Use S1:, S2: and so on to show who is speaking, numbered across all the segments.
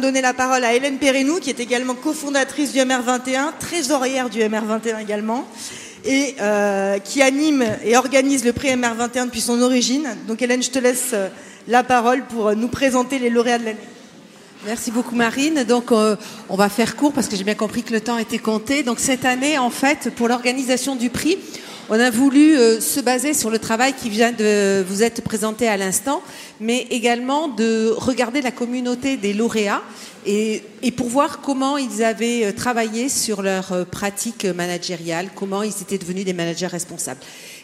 S1: donner la parole à Hélène Perrinou, qui est également cofondatrice du MR21, trésorière du MR21 également, et euh, qui anime et organise le prix MR21 depuis son origine. Donc Hélène, je te laisse euh, la parole pour nous présenter les lauréats de l'année.
S2: Merci beaucoup Marine. Donc euh, on va faire court parce que j'ai bien compris que le temps était compté. Donc cette année, en fait, pour l'organisation du prix, on a voulu euh, se baser sur le travail qui vient de vous être présenté à l'instant, mais également de regarder la communauté des lauréats et, et pour voir comment ils avaient euh, travaillé sur leur pratique managériale, comment ils étaient devenus des managers responsables.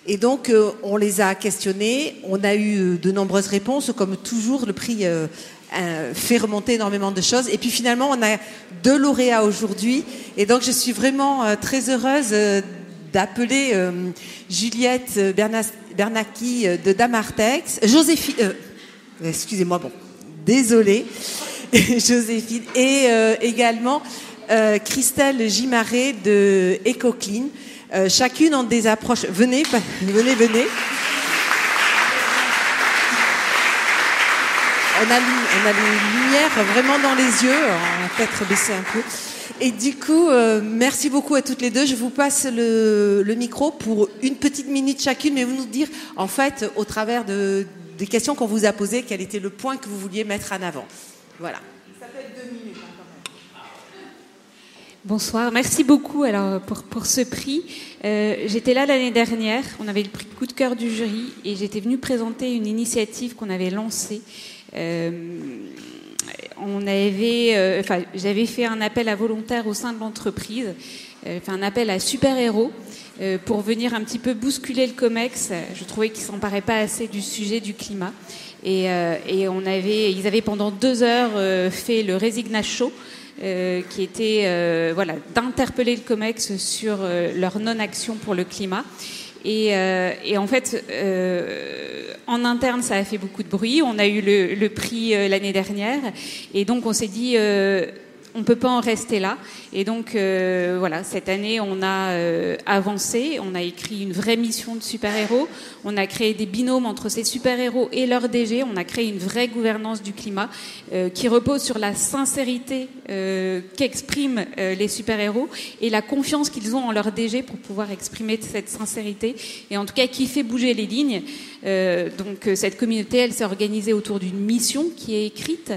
S2: Et donc, on les a questionnés, on a eu de nombreuses réponses, comme toujours, le prix euh, fait remonter énormément de choses. Et puis finalement, on a deux lauréats aujourd'hui. Et donc, je suis vraiment euh, très heureuse euh, d'appeler Juliette Bernacchi de Damartex, Joséphine, excusez-moi, bon, désolée, Joséphine, et également Christelle Gimaret de EcoClean. chacune en des approches. Venez, venez, venez. on a, on a une lumière vraiment dans les yeux. On va peut-être baisser un peu. Et du coup, euh, merci beaucoup à toutes les deux. Je vous passe le, micro pour une petite minute chacune, mais vous nous dire, en fait, au travers de, des questions qu'on vous a posées, quel était le point que vous vouliez mettre en avant. Voilà. Ça peut être deux minutes. Hein,
S3: Bonsoir, merci beaucoup alors, pour, pour ce prix. Euh, j'étais là l'année dernière, on avait le prix coup de cœur du jury et j'étais venue présenter une initiative qu'on avait lancée euh, on avait, euh, enfin, j'avais fait un appel à volontaires au sein de l'entreprise, euh, un appel à super-héros pour venir un petit peu bousculer le COMEX. Je trouvais qu'ils s'emparaient pas assez du sujet du climat. Et, et, on avait, ils avaient pendant deux heures fait le Resigna Show, qui était voilà d'interpeller le COMEX sur leur non-action pour le climat. Et, euh, et, en fait, euh, en interne, ça a fait beaucoup de bruit. On a eu le, le prix euh, l'année dernière, et donc on s'est dit, on peut pas en rester là. Et donc euh, voilà, cette année, on a euh, avancé, on a écrit une vraie mission de super-héros, on a créé des binômes entre ces super-héros et leur DG, on a créé une vraie gouvernance du climat euh, qui repose sur la sincérité qu'expriment les super-héros et la confiance qu'ils ont en leur DG pour pouvoir exprimer cette sincérité et en tout cas qui fait bouger les lignes. donc cette communauté, elle s'est organisée autour d'une mission qui est écrite.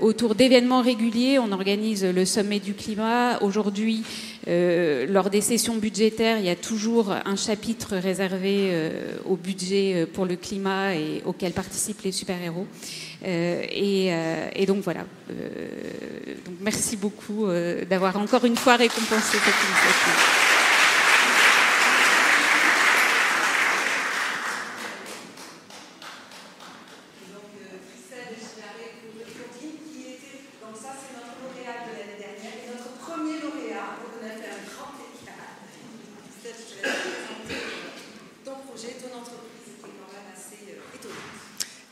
S3: Autour d'événements réguliers. On organise le sommet du climat. Aujourd'hui, euh, lors des sessions budgétaires, il y a toujours un chapitre réservé euh, au budget pour le climat et auquel participent les super-héros. Et, et, donc voilà. donc merci beaucoup d'avoir encore une fois récompensé cette initiative.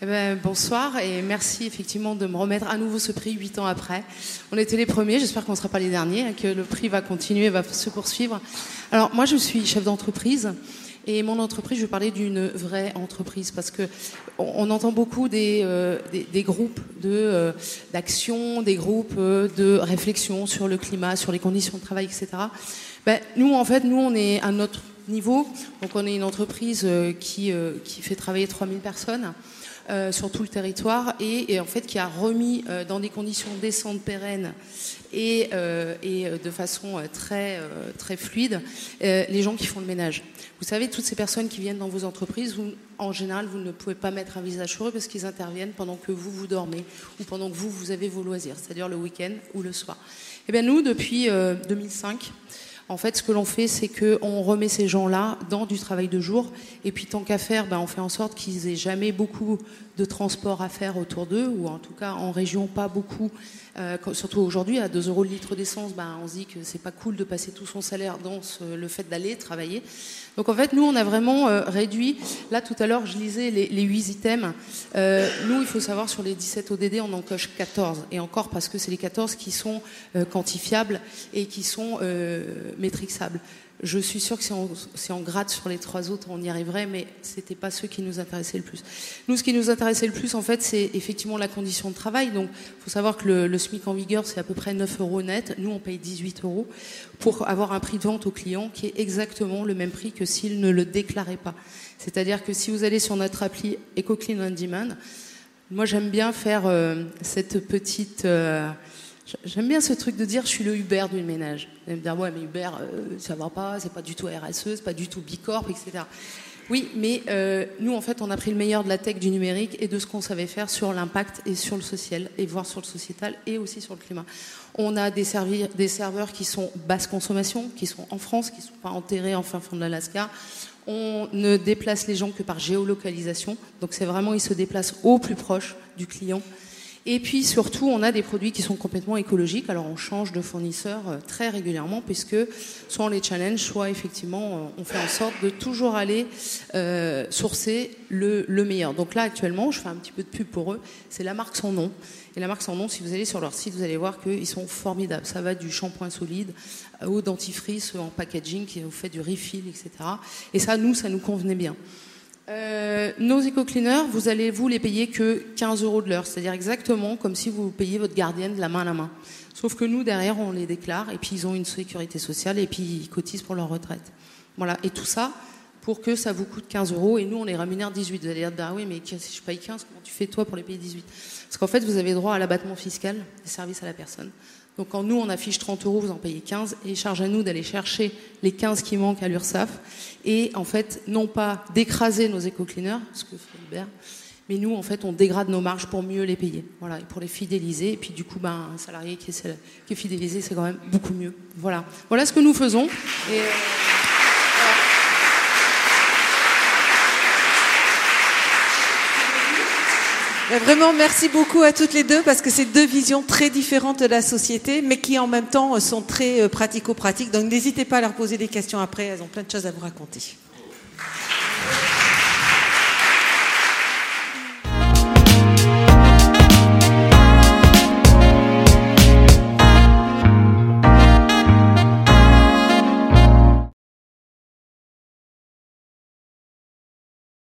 S4: Eh ben, bonsoir et merci effectivement de me remettre à nouveau ce prix huit ans après. On était les premiers, j'espère qu'on ne sera pas les derniers, que le prix va continuer, va se poursuivre. Alors moi je suis chef d'entreprise et mon entreprise, je vais parler d'une vraie entreprise parce que on, entend beaucoup des, euh, des, groupes de euh, d'action, des groupes euh, de réflexion sur le climat, sur les conditions de travail, etc. Ben, nous en fait, nous on est à notre niveau, donc on est une entreprise qui qui fait travailler 3000 personnes. Euh, sur tout le territoire et, en fait qui a remis euh, dans des conditions décentes, pérennes et, euh, et de façon très, très fluide les gens qui font le ménage. Vous savez, toutes ces personnes qui viennent dans vos entreprises, en général, vous ne pouvez pas mettre un visage sur eux parce qu'ils interviennent pendant que vous, vous dormez ou pendant que vous, vous avez vos loisirs, c'est-à-dire le week-end ou le soir. Eh bien, nous, depuis 2005, en fait, ce que l'on fait, c'est qu'on remet ces gens-là dans du travail de jour. Et puis, tant qu'à faire, ben, on fait en sorte qu'ils aient jamais beaucoup de transport à faire autour d'eux, ou en tout cas en région, pas beaucoup. Euh, surtout aujourd'hui, à 2 euros le litre d'essence, ben, on se dit que c'est pas cool de passer tout son salaire dans le fait d'aller travailler. Donc en fait, nous, on a vraiment euh, réduit. Là, tout à l'heure, je lisais les, les 8 items. Euh, nous, il faut savoir, sur les 17 ODD, on en coche 14. Et encore parce que c'est les 14 qui sont quantifiables et qui sont Je suis sûre que si on, si on, gratte sur les trois autres, on y arriverait, mais c'était pas ceux qui nous intéressaient le plus. Nous, ce qui nous intéressait le plus, en fait, c'est effectivement la condition de travail. Donc, il faut savoir que le, le SMIC en vigueur, c'est à peu près 9 euros net. Nous, on paye 18 euros pour avoir un prix de vente au client qui est exactement le même prix que s'il ne le déclarait pas. C'est-à-dire que si vous allez sur notre appli EcoClean on Demand, moi, j'aime bien faire euh, cette petite... Euh, J'aime bien ce truc de dire je suis le Uber du ménage. Vous allez me dire ouais mais Uber euh, ça va pas, c'est pas du tout RSE, c'est pas du tout Bicorp, etc. Oui, mais euh, nous en fait on a pris le meilleur de la tech du numérique et de ce qu'on savait faire sur l'impact et sur le social et voire sur le sociétal et aussi sur le climat. On a des, des serveurs qui sont basse consommation, qui sont en France, qui sont pas enterrés en fin fond de l'Alaska. On ne déplace les gens que par géolocalisation, donc c'est vraiment ils se déplacent au plus proche du client. Et puis surtout, on a des produits qui sont complètement écologiques. Alors on change de fournisseur euh, très régulièrement puisque soit on les challenge, soit effectivement euh, on fait en sorte de toujours aller euh, sourcer le, le, meilleur. Donc là actuellement, je fais un petit peu de pub pour eux. C'est la marque sans nom. Et la marque sans nom, si vous allez sur leur site, vous allez voir qu'ils sont formidables. Ça va du shampoing solide au dentifrice en packaging qui vous fait du refill, etc. Et ça, nous, ça nous convenait bien. Euh, nos éco-cleaners, vous allez vous les payer que 15 euros de l'heure, c'est-à-dire exactement comme si vous payiez votre gardienne de la main à la main. Sauf que nous, derrière, on les déclare et puis ils ont une sécurité sociale et puis ils cotisent pour leur retraite. Voilà. Et tout ça pour que ça vous coûte 15 euros et nous, on les rémunère 18. Vous allez dire, bah oui, mais si je paye 15, comment tu fais toi pour les payer 18 Parce qu'en fait, vous avez droit à l'abattement fiscal des services à la personne. Donc quand nous, on affiche 30 euros, vous en payez 15, et charge à nous d'aller chercher les 15 qui manquent à l'URSSAF, et en fait, non pas d'écraser nos éco-cleaners, ce que fait Hubert, mais nous, en fait, on dégrade nos marges pour mieux les payer, voilà, et pour les fidéliser, et puis du coup, ben, un salarié qui est, fidélisé, c'est quand même beaucoup mieux. Voilà, voilà ce que nous faisons. Et, euh...
S2: Mais vraiment, merci beaucoup à toutes les deux parce que c'est deux visions très différentes de la société, mais qui en même temps sont très pratico-pratiques. Donc n'hésitez pas à leur poser des questions après, elles ont plein de choses à vous raconter.